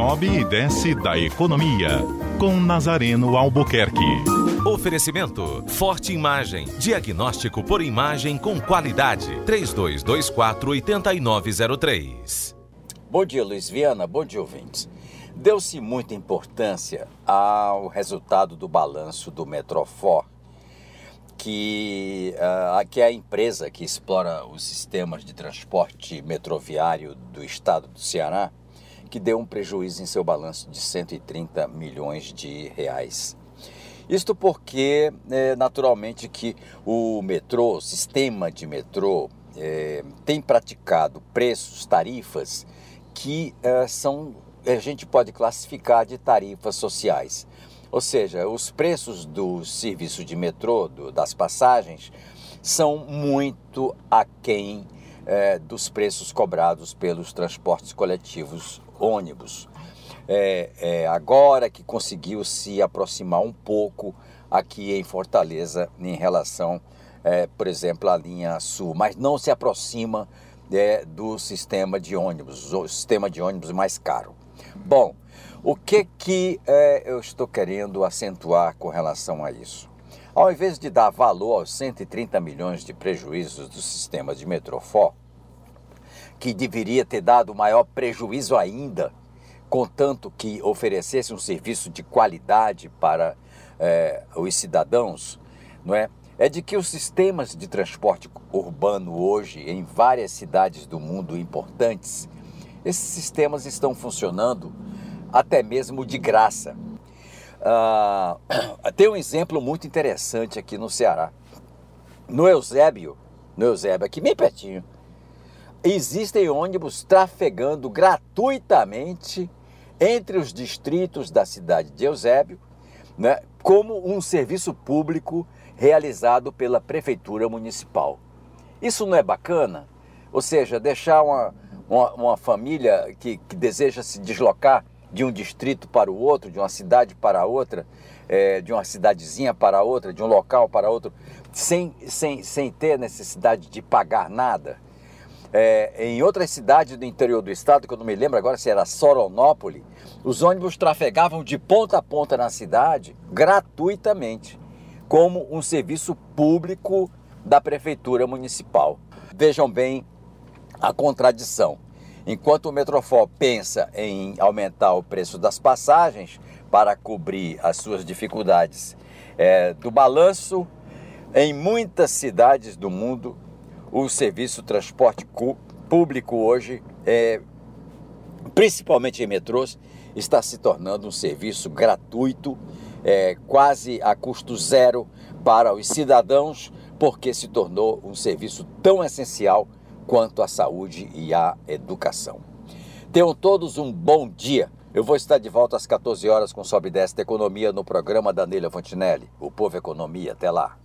sobe e desce da economia. Com Nazareno Albuquerque. Oferecimento: Forte Imagem. Diagnóstico por imagem com qualidade. 3224-8903. Bom dia, Luiz Viana. Bom dia, ouvintes. Deu-se muita importância ao resultado do balanço do Metrofor, que, uh, que é a empresa que explora os sistemas de transporte metroviário do estado do Ceará, que deu um prejuízo em seu balanço de 130 milhões de reais. Isto porque, é, naturalmente, que o metrô, o sistema de metrô, é, tem praticado preços, tarifas que é, são, a gente pode classificar de tarifas sociais. Ou seja, os preços do serviço de metrô, do, das passagens, são muito aquém é, dos preços cobrados pelos transportes coletivos ônibus. É, é, agora que conseguiu se aproximar um pouco aqui em Fortaleza em relação, é, por exemplo, à linha sul, mas não se aproxima é, do sistema de ônibus, o sistema de ônibus mais caro. Bom, o que que é, eu estou querendo acentuar com relação a isso? Ao invés de dar valor aos 130 milhões de prejuízos do sistema de Metrofó, que deveria ter dado maior prejuízo ainda, contanto que oferecesse um serviço de qualidade para é, os cidadãos, não é? É de que os sistemas de transporte urbano hoje, em várias cidades do mundo importantes, esses sistemas estão funcionando até mesmo de graça. Ah, tem um exemplo muito interessante aqui no Ceará. No Eusébio, no Eusébio, aqui bem pertinho, existem ônibus trafegando gratuitamente entre os distritos da cidade de Eusébio, né, como um serviço público realizado pela prefeitura municipal. Isso não é bacana? Ou seja, deixar uma, uma, uma família que, que, deseja se deslocar de um distrito para o outro, de uma cidade para outra, é, de uma cidadezinha para outra, de um local para outro, sem, sem, sem ter necessidade de pagar nada é, em outras cidades do interior do estado, que eu não me lembro agora se era Soronópolis, os ônibus trafegavam de ponta a ponta na cidade gratuitamente, como um serviço público da prefeitura municipal. Vejam bem a contradição. Enquanto o Metrofol pensa em aumentar o preço das passagens para cobrir as suas dificuldades é, do balanço, em muitas cidades do mundo o serviço transporte público hoje, é, principalmente em metrôs, está se tornando um serviço gratuito, é, quase a custo zero para os cidadãos, porque se tornou um serviço tão essencial quanto a saúde e a educação. Tenham todos um bom dia. Eu vou estar de volta às 14 horas com Sobe Desta Economia no programa da Neila Fontinelli, o Povo Economia. Até lá.